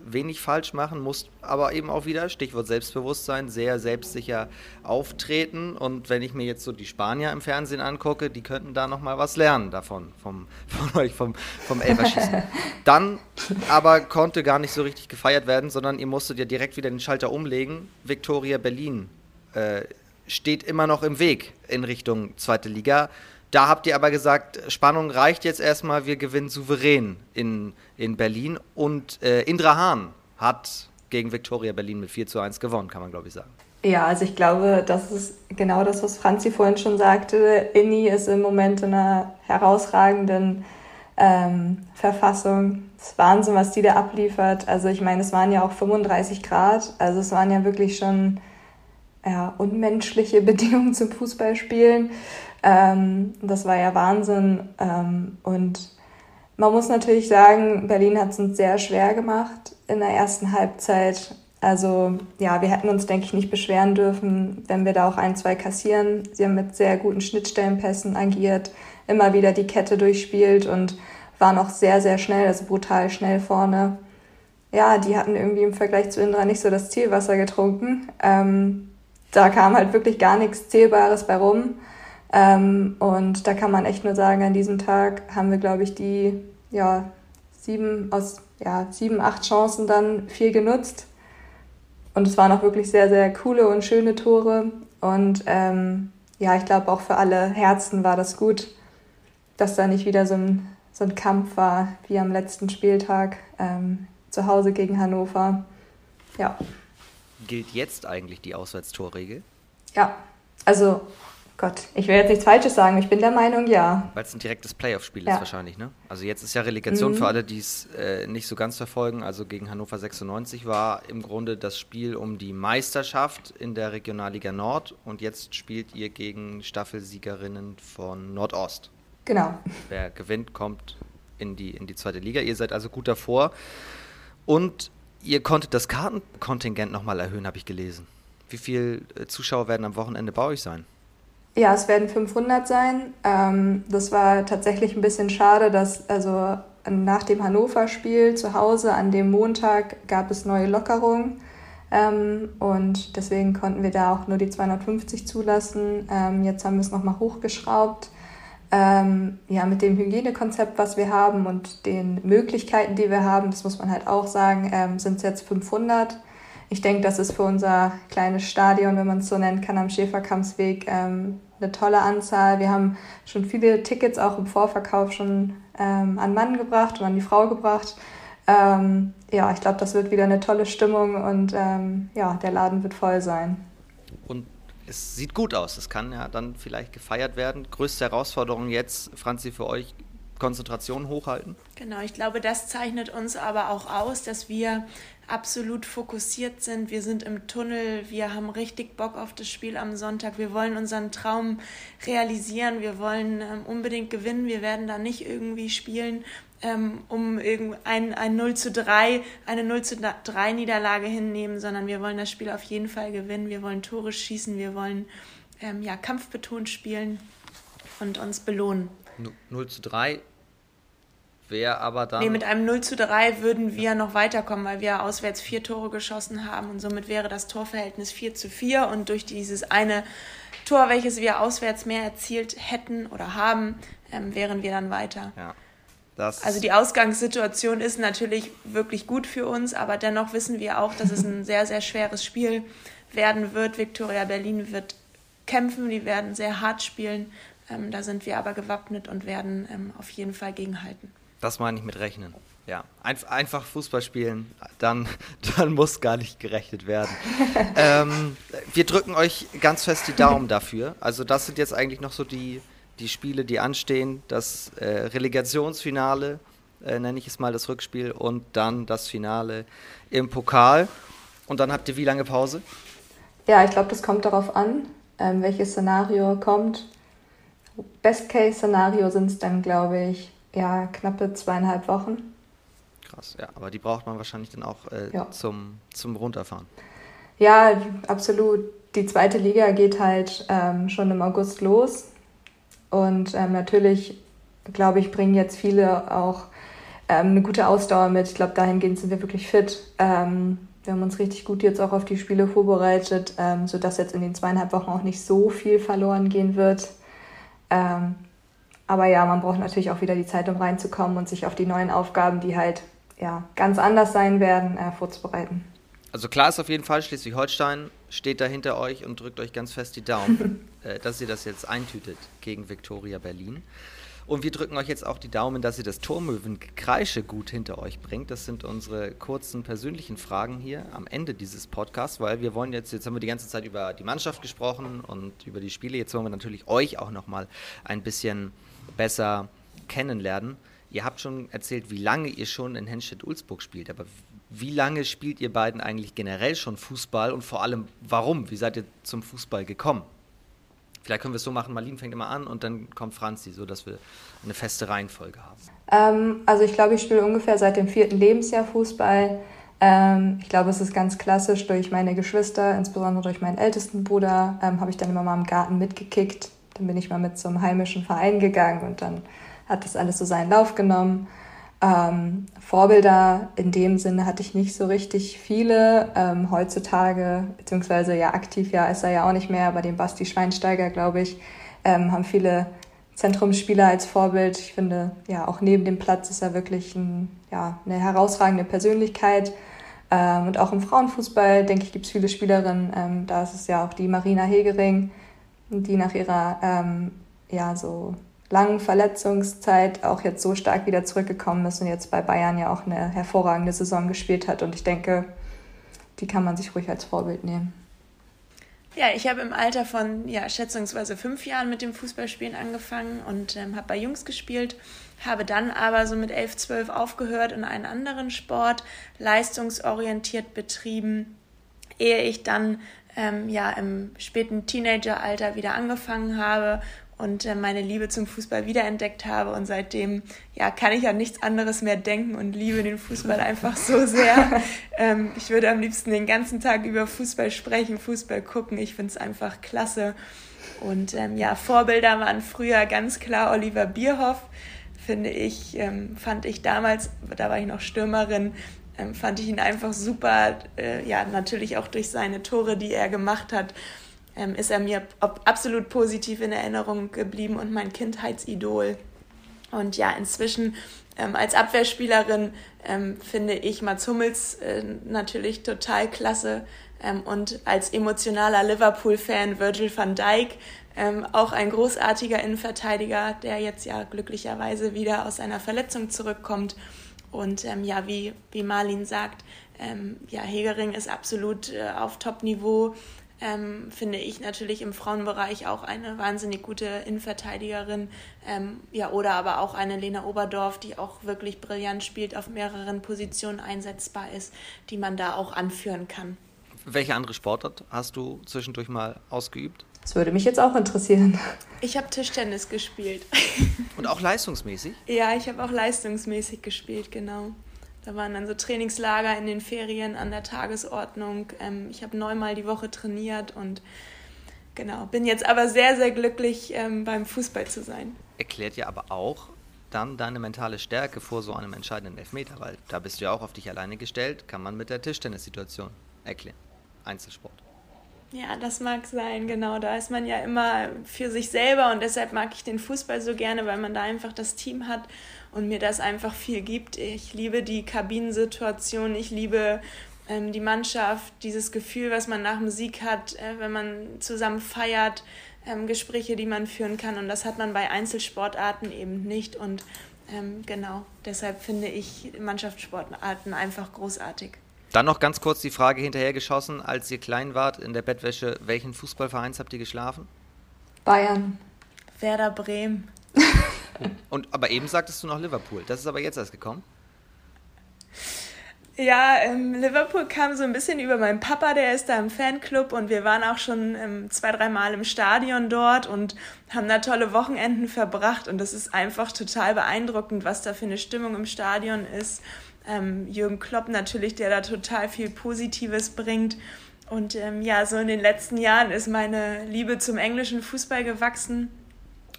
wenig falsch machen, muss aber eben auch wieder, Stichwort Selbstbewusstsein, sehr selbstsicher auftreten. Und wenn ich mir jetzt so die Spanier im Fernsehen angucke, die könnten da nochmal was lernen davon, vom, [laughs] von euch, vom, vom Elferschießen. Dann aber konnte gar nicht so richtig gefeiert werden, sondern ihr musstet ja direkt wieder den Schalter umlegen. Victoria Berlin äh, steht immer noch im Weg in Richtung zweite Liga. Da habt ihr aber gesagt, Spannung reicht jetzt erstmal, wir gewinnen souverän in, in Berlin. Und äh, Indra Hahn hat gegen Viktoria Berlin mit 4 zu 1 gewonnen, kann man glaube ich sagen. Ja, also ich glaube, das ist genau das, was Franzi vorhin schon sagte. Inni ist im Moment in einer herausragenden ähm, Verfassung. Es ist Wahnsinn, was die da abliefert. Also ich meine, es waren ja auch 35 Grad. Also es waren ja wirklich schon ja, unmenschliche [laughs] Bedingungen zum Fußballspielen. Ähm, das war ja Wahnsinn. Ähm, und man muss natürlich sagen, Berlin hat es uns sehr schwer gemacht in der ersten Halbzeit. Also ja, wir hätten uns, denke ich, nicht beschweren dürfen, wenn wir da auch ein, zwei kassieren. Sie haben mit sehr guten Schnittstellenpässen agiert, immer wieder die Kette durchspielt und waren auch sehr, sehr schnell, also brutal schnell vorne. Ja, die hatten irgendwie im Vergleich zu Indra nicht so das Zielwasser getrunken. Ähm, da kam halt wirklich gar nichts Zählbares bei rum. Ähm, und da kann man echt nur sagen, an diesem Tag haben wir, glaube ich, die ja, sieben aus ja, sieben, acht Chancen dann viel genutzt. Und es waren auch wirklich sehr, sehr coole und schöne Tore. Und ähm, ja, ich glaube auch für alle Herzen war das gut, dass da nicht wieder so ein, so ein Kampf war wie am letzten Spieltag ähm, zu Hause gegen Hannover. Ja gilt jetzt eigentlich die Auswärtstorregel? Ja, also Gott, ich will jetzt nichts Falsches sagen. Ich bin der Meinung, ja. Weil es ein direktes Playoff-Spiel ja. ist wahrscheinlich, ne? Also jetzt ist ja Relegation mhm. für alle, die es äh, nicht so ganz verfolgen. Also gegen Hannover 96 war im Grunde das Spiel um die Meisterschaft in der Regionalliga Nord und jetzt spielt ihr gegen Staffelsiegerinnen von Nordost. Genau. Wer gewinnt, kommt in die, in die zweite Liga. Ihr seid also gut davor. Und Ihr konntet das Kartenkontingent nochmal erhöhen, habe ich gelesen. Wie viele äh, Zuschauer werden am Wochenende bei euch sein? Ja, es werden 500 sein. Ähm, das war tatsächlich ein bisschen schade, dass also nach dem Hannover-Spiel zu Hause an dem Montag gab es neue Lockerungen. Ähm, und deswegen konnten wir da auch nur die 250 zulassen. Ähm, jetzt haben wir es nochmal hochgeschraubt ähm, ja, mit dem Hygienekonzept, was wir haben und den Möglichkeiten, die wir haben, das muss man halt auch sagen, ähm, sind es jetzt 500. Ich denke, das ist für unser kleines Stadion, wenn man es so nennen kann, am Schäferkampfsweg ähm, eine tolle Anzahl. Wir haben schon viele Tickets auch im Vorverkauf schon ähm, an Mann gebracht und an die Frau gebracht. Ähm, ja, ich glaube, das wird wieder eine tolle Stimmung und ähm, ja, der Laden wird voll sein. Und es sieht gut aus. Es kann ja dann vielleicht gefeiert werden. Größte Herausforderung jetzt, Franzi, für euch, Konzentration hochhalten? Genau, ich glaube, das zeichnet uns aber auch aus, dass wir absolut fokussiert sind. Wir sind im Tunnel, wir haben richtig Bock auf das Spiel am Sonntag. Wir wollen unseren Traum realisieren, wir wollen ähm, unbedingt gewinnen. Wir werden da nicht irgendwie spielen, ähm, um ein, ein 0 zu 3, eine 0 zu 3 Niederlage hinnehmen, sondern wir wollen das Spiel auf jeden Fall gewinnen. Wir wollen Tore schießen, wir wollen ähm, ja, kampfbetont spielen und uns belohnen. 0 zu 3 Wäre aber dann. Nee, mit einem 0 zu 3 würden wir noch weiterkommen, weil wir auswärts vier Tore geschossen haben und somit wäre das Torverhältnis 4 zu 4 und durch dieses eine Tor, welches wir auswärts mehr erzielt hätten oder haben, ähm, wären wir dann weiter. Ja. Das also die Ausgangssituation ist natürlich wirklich gut für uns, aber dennoch wissen wir auch, dass es ein [laughs] sehr, sehr schweres Spiel werden wird. Viktoria Berlin wird kämpfen, die werden sehr hart spielen. Ähm, da sind wir aber gewappnet und werden ähm, auf jeden Fall gegenhalten. Das meine ich mit Rechnen. Ja, Einf einfach Fußball spielen, dann, [laughs] dann muss gar nicht gerechnet werden. [laughs] ähm, wir drücken euch ganz fest die Daumen dafür. Also das sind jetzt eigentlich noch so die, die Spiele, die anstehen. Das äh, Relegationsfinale, äh, nenne ich es mal, das Rückspiel und dann das Finale im Pokal. Und dann habt ihr wie lange Pause? Ja, ich glaube, das kommt darauf an, ähm, welches Szenario kommt. Best-Case-Szenario sind es dann, glaube ich, ja, knappe zweieinhalb Wochen. Krass, ja, aber die braucht man wahrscheinlich dann auch äh, ja. zum, zum Runterfahren. Ja, absolut. Die zweite Liga geht halt ähm, schon im August los. Und ähm, natürlich, glaube ich, bringen jetzt viele auch ähm, eine gute Ausdauer mit. Ich glaube, dahingehend sind wir wirklich fit. Ähm, wir haben uns richtig gut jetzt auch auf die Spiele vorbereitet, ähm, sodass jetzt in den zweieinhalb Wochen auch nicht so viel verloren gehen wird. Ähm, aber ja, man braucht natürlich auch wieder die Zeit, um reinzukommen und sich auf die neuen Aufgaben, die halt ja, ganz anders sein werden, äh, vorzubereiten. Also klar ist auf jeden Fall, Schleswig-Holstein steht da hinter euch und drückt euch ganz fest die Daumen, [laughs] äh, dass ihr das jetzt eintütet gegen Viktoria Berlin. Und wir drücken euch jetzt auch die Daumen, dass ihr das Tormöwen-Kreische gut hinter euch bringt. Das sind unsere kurzen persönlichen Fragen hier am Ende dieses Podcasts, weil wir wollen jetzt, jetzt haben wir die ganze Zeit über die Mannschaft gesprochen und über die Spiele. Jetzt wollen wir natürlich euch auch nochmal ein bisschen besser kennenlernen. Ihr habt schon erzählt, wie lange ihr schon in Henstedt-Ulzburg spielt, aber wie lange spielt ihr beiden eigentlich generell schon Fußball und vor allem warum? Wie seid ihr zum Fußball gekommen? Vielleicht können wir es so machen, Marlene fängt immer an und dann kommt Franzi, sodass wir eine feste Reihenfolge haben. Ähm, also ich glaube, ich spiele ungefähr seit dem vierten Lebensjahr Fußball. Ähm, ich glaube, es ist ganz klassisch durch meine Geschwister, insbesondere durch meinen ältesten Bruder, ähm, habe ich dann immer mal im Garten mitgekickt. Dann bin ich mal mit zum heimischen Verein gegangen und dann hat das alles so seinen Lauf genommen. Ähm, Vorbilder in dem Sinne hatte ich nicht so richtig viele. Ähm, heutzutage, beziehungsweise ja aktiv ja ist er ja auch nicht mehr, aber den Basti Schweinsteiger, glaube ich, ähm, haben viele Zentrumsspieler als Vorbild. Ich finde, ja, auch neben dem Platz ist er wirklich ein, ja, eine herausragende Persönlichkeit. Ähm, und auch im Frauenfußball, denke ich, gibt es viele Spielerinnen. Ähm, da ist es ja auch die Marina Hegering, die nach ihrer ähm, ja, so langen Verletzungszeit auch jetzt so stark wieder zurückgekommen ist und jetzt bei Bayern ja auch eine hervorragende Saison gespielt hat. Und ich denke, die kann man sich ruhig als Vorbild nehmen. Ja, ich habe im Alter von ja, schätzungsweise fünf Jahren mit dem Fußballspielen angefangen und ähm, habe bei Jungs gespielt, habe dann aber so mit elf, zwölf aufgehört und einen anderen Sport leistungsorientiert betrieben, ehe ich dann ähm, ja im späten Teenageralter wieder angefangen habe und äh, meine Liebe zum Fußball wiederentdeckt habe und seitdem ja kann ich an nichts anderes mehr denken und liebe den Fußball einfach so sehr. [laughs] ähm, ich würde am liebsten den ganzen Tag über Fußball sprechen, Fußball gucken. Ich finde es einfach klasse. Und ähm, ja, Vorbilder waren früher ganz klar Oliver Bierhoff, finde ich, ähm, fand ich damals, da war ich noch Stürmerin, ähm, fand ich ihn einfach super, äh, ja, natürlich auch durch seine Tore, die er gemacht hat ähm, ist er mir absolut positiv in Erinnerung geblieben und mein Kindheitsidol. Und ja, inzwischen ähm, als Abwehrspielerin ähm, finde ich Mats Hummels äh, natürlich total klasse. Ähm, und als emotionaler Liverpool-Fan Virgil van Dijk, ähm, auch ein großartiger Innenverteidiger, der jetzt ja glücklicherweise wieder aus einer Verletzung zurückkommt. Und ähm, ja, wie, wie Marlin sagt, ja, Hegering ist absolut äh, auf Top-Niveau ähm, finde ich natürlich im Frauenbereich auch eine wahnsinnig gute Innenverteidigerin. Ähm, ja, oder aber auch eine Lena Oberdorf, die auch wirklich brillant spielt, auf mehreren Positionen einsetzbar ist, die man da auch anführen kann. Welche andere Sportart hast du zwischendurch mal ausgeübt? Das würde mich jetzt auch interessieren. Ich habe Tischtennis gespielt. Und auch leistungsmäßig? ja, ich habe auch leistungsmäßig gespielt, genau. Da waren dann so Trainingslager in den Ferien an der Tagesordnung. Ähm, ich habe neunmal die Woche trainiert und genau, bin jetzt aber sehr, sehr glücklich, ähm, beim Fußball zu sein. Erklärt ja aber auch, dann deine mentale Stärke vor so einem entscheidenden Elfmeter? Weil da bist du ja auch auf dich alleine gestellt, kann man mit der Tischtennis-Situation erklären. Einzelsport. Ja, das mag sein, genau. Da ist man ja immer für sich selber und deshalb mag ich den Fußball so gerne, weil man da einfach das Team hat und mir das einfach viel gibt. Ich liebe die Kabinensituation, ich liebe ähm, die Mannschaft, dieses Gefühl, was man nach Musik hat, äh, wenn man zusammen feiert, ähm, Gespräche, die man führen kann. Und das hat man bei Einzelsportarten eben nicht. Und ähm, genau, deshalb finde ich Mannschaftssportarten einfach großartig. Dann noch ganz kurz die Frage hinterhergeschossen, als ihr klein wart in der Bettwäsche, welchen Fußballvereins habt ihr geschlafen? Bayern. Werder Bremen. [laughs] Und aber eben sagtest du noch Liverpool. Das ist aber jetzt erst gekommen. Ja, ähm, Liverpool kam so ein bisschen über meinen Papa, der ist da im Fanclub und wir waren auch schon ähm, zwei, drei Mal im Stadion dort und haben da tolle Wochenenden verbracht und das ist einfach total beeindruckend, was da für eine Stimmung im Stadion ist. Ähm, Jürgen Klopp natürlich, der da total viel Positives bringt. Und ähm, ja, so in den letzten Jahren ist meine Liebe zum englischen Fußball gewachsen.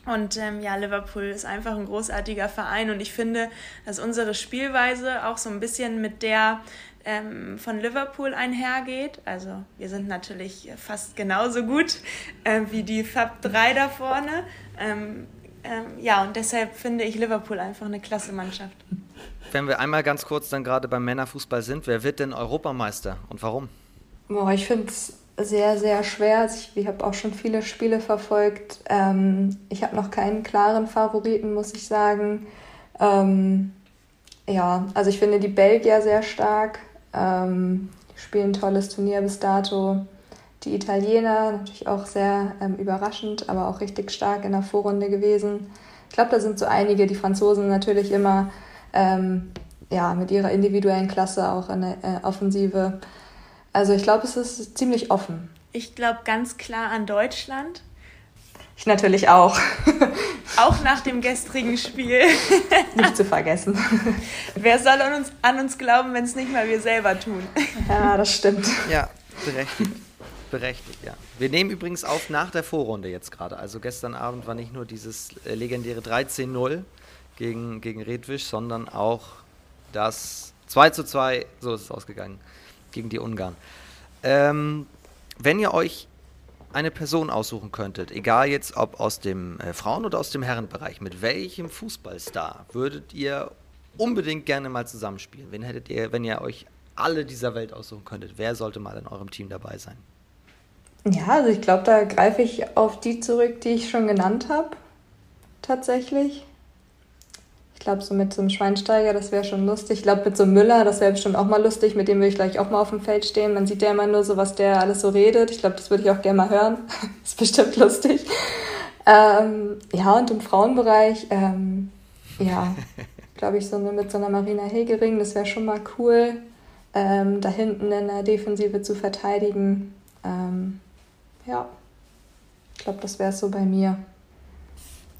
Und ähm, ja, Liverpool ist einfach ein großartiger Verein und ich finde, dass unsere Spielweise auch so ein bisschen mit der ähm, von Liverpool einhergeht. Also wir sind natürlich fast genauso gut äh, wie die Fab 3 da vorne. Ähm, ähm, ja, und deshalb finde ich Liverpool einfach eine klasse Mannschaft. Wenn wir einmal ganz kurz dann gerade beim Männerfußball sind, wer wird denn Europameister und warum? Boah, ich finde es sehr, sehr schwer. Also ich, ich habe auch schon viele Spiele verfolgt. Ähm, ich habe noch keinen klaren Favoriten, muss ich sagen. Ähm, ja, also ich finde die Belgier sehr stark. Ähm, die spielen ein tolles Turnier bis dato. Die Italiener natürlich auch sehr ähm, überraschend, aber auch richtig stark in der Vorrunde gewesen. Ich glaube, da sind so einige, die Franzosen natürlich immer ähm, ja, mit ihrer individuellen Klasse auch in der äh, Offensive. Also ich glaube, es ist ziemlich offen. Ich glaube ganz klar an Deutschland. Ich natürlich auch. [laughs] auch nach dem gestrigen Spiel. [laughs] nicht zu vergessen. [laughs] Wer soll an uns, an uns glauben, wenn es nicht mal wir selber tun? Ja, das stimmt. Ja, berechtigt. Berechtigt, ja. Wir nehmen übrigens auf nach der Vorrunde jetzt gerade. Also gestern Abend war nicht nur dieses legendäre 13-0 gegen, gegen Redwisch, sondern auch das 2 zu 2, so ist es ausgegangen, gegen die Ungarn. Ähm, wenn ihr euch eine Person aussuchen könntet, egal jetzt ob aus dem äh, Frauen- oder aus dem Herrenbereich, mit welchem Fußballstar würdet ihr unbedingt gerne mal zusammenspielen? Wen hättet ihr, wenn ihr euch alle dieser Welt aussuchen könntet? Wer sollte mal in eurem Team dabei sein? Ja, also ich glaube, da greife ich auf die zurück, die ich schon genannt habe. Tatsächlich. Ich glaube, so mit so einem Schweinsteiger, das wäre schon lustig. Ich glaube, mit so einem Müller, das wäre bestimmt auch mal lustig. Mit dem würde ich gleich auch mal auf dem Feld stehen. Man sieht ja immer nur so, was der alles so redet. Ich glaube, das würde ich auch gerne mal hören. [laughs] ist bestimmt lustig. Ähm, ja, und im Frauenbereich, ähm, ja, glaube ich, so mit so einer Marina Hegering, das wäre schon mal cool, ähm, da hinten in der Defensive zu verteidigen. Ähm, ja, ich glaube, das wäre es so bei mir.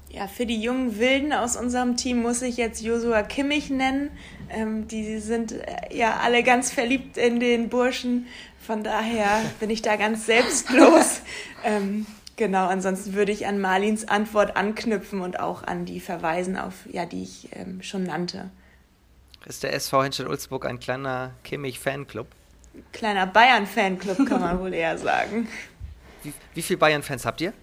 Ja, für die jungen Wilden aus unserem Team muss ich jetzt Josua Kimmich nennen. Ähm, die sind äh, ja alle ganz verliebt in den Burschen. Von daher bin ich da ganz selbstlos. [laughs] ähm, genau, ansonsten würde ich an Marlins Antwort anknüpfen und auch an die verweisen, auf, ja, die ich ähm, schon nannte. Ist der SV Henstedt-Ulzburg ein kleiner Kimmich-Fanclub? Kleiner Bayern-Fanclub, kann man wohl eher sagen. Wie, wie viele Bayern-Fans habt ihr?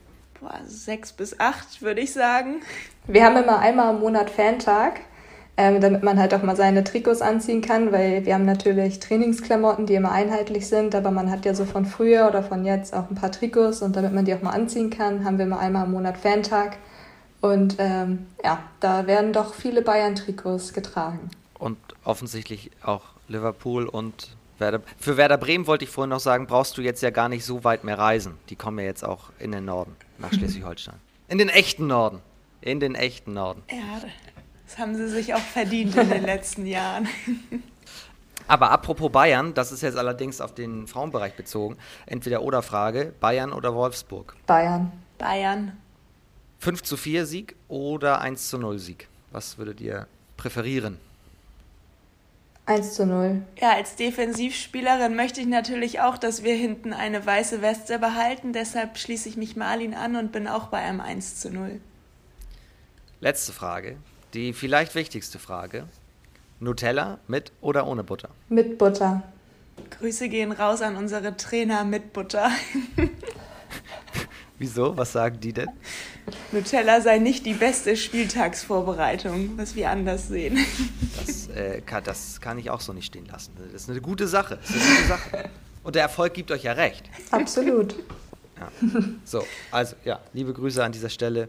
Boah, sechs bis acht, würde ich sagen. Wir haben immer einmal im Monat Fantag, ähm, damit man halt auch mal seine Trikots anziehen kann, weil wir haben natürlich Trainingsklamotten, die immer einheitlich sind, aber man hat ja so von früher oder von jetzt auch ein paar Trikots und damit man die auch mal anziehen kann, haben wir immer einmal im Monat Fantag. Und ähm, ja, da werden doch viele Bayern-Trikots getragen. Und offensichtlich auch Liverpool und Werder, für Werder Bremen wollte ich vorhin noch sagen, brauchst du jetzt ja gar nicht so weit mehr reisen. Die kommen ja jetzt auch in den Norden, nach Schleswig-Holstein. In den echten Norden. In den echten Norden. Ja, das haben sie sich auch verdient in den letzten Jahren. Aber apropos Bayern, das ist jetzt allerdings auf den Frauenbereich bezogen. Entweder oder Frage, Bayern oder Wolfsburg? Bayern. Bayern. 5 zu 4 Sieg oder 1 zu 0 Sieg? Was würdet ihr präferieren? 1 zu 0. Ja, als Defensivspielerin möchte ich natürlich auch, dass wir hinten eine weiße Weste behalten. Deshalb schließe ich mich Marlin an und bin auch bei einem 1 zu 0. Letzte Frage. die vielleicht wichtigste Frage. Nutella mit oder ohne Butter? Mit Butter. Grüße gehen raus an unsere Trainer mit Butter. [laughs] Wieso? Was sagen die denn? Nutella sei nicht die beste Spieltagsvorbereitung, was wir anders sehen. Das, äh, kann, das kann ich auch so nicht stehen lassen. Das ist eine gute Sache. Eine gute Sache. Und der Erfolg gibt euch ja recht. Absolut. Ja. So, also ja, liebe Grüße an dieser Stelle,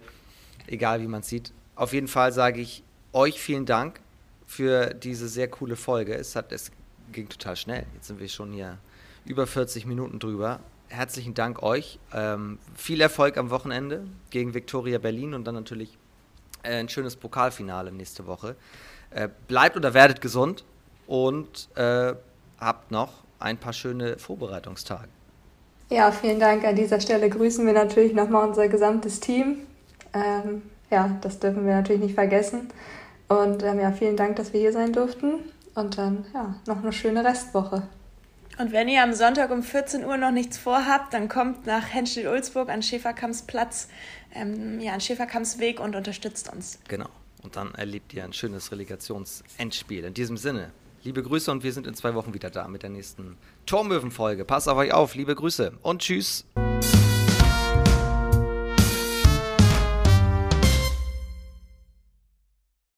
egal wie man es sieht. Auf jeden Fall sage ich euch vielen Dank für diese sehr coole Folge. Es, hat, es ging total schnell. Jetzt sind wir schon hier über 40 Minuten drüber. Herzlichen Dank euch. Ähm, viel Erfolg am Wochenende gegen Viktoria Berlin und dann natürlich äh, ein schönes Pokalfinale nächste Woche. Äh, bleibt oder werdet gesund und äh, habt noch ein paar schöne Vorbereitungstage. Ja, vielen Dank. An dieser Stelle grüßen wir natürlich nochmal unser gesamtes Team. Ähm, ja, das dürfen wir natürlich nicht vergessen. Und ähm, ja, vielen Dank, dass wir hier sein durften. Und dann ja, noch eine schöne Restwoche. Und wenn ihr am Sonntag um 14 Uhr noch nichts vorhabt, dann kommt nach Henstedt-Ulzburg an Schäferkampsplatz, ähm, ja, an Schäferkampsweg und unterstützt uns. Genau. Und dann erlebt ihr ein schönes Relegationsendspiel. In diesem Sinne, liebe Grüße und wir sind in zwei Wochen wieder da mit der nächsten Turmöwen-Folge. Passt auf euch auf, liebe Grüße und tschüss.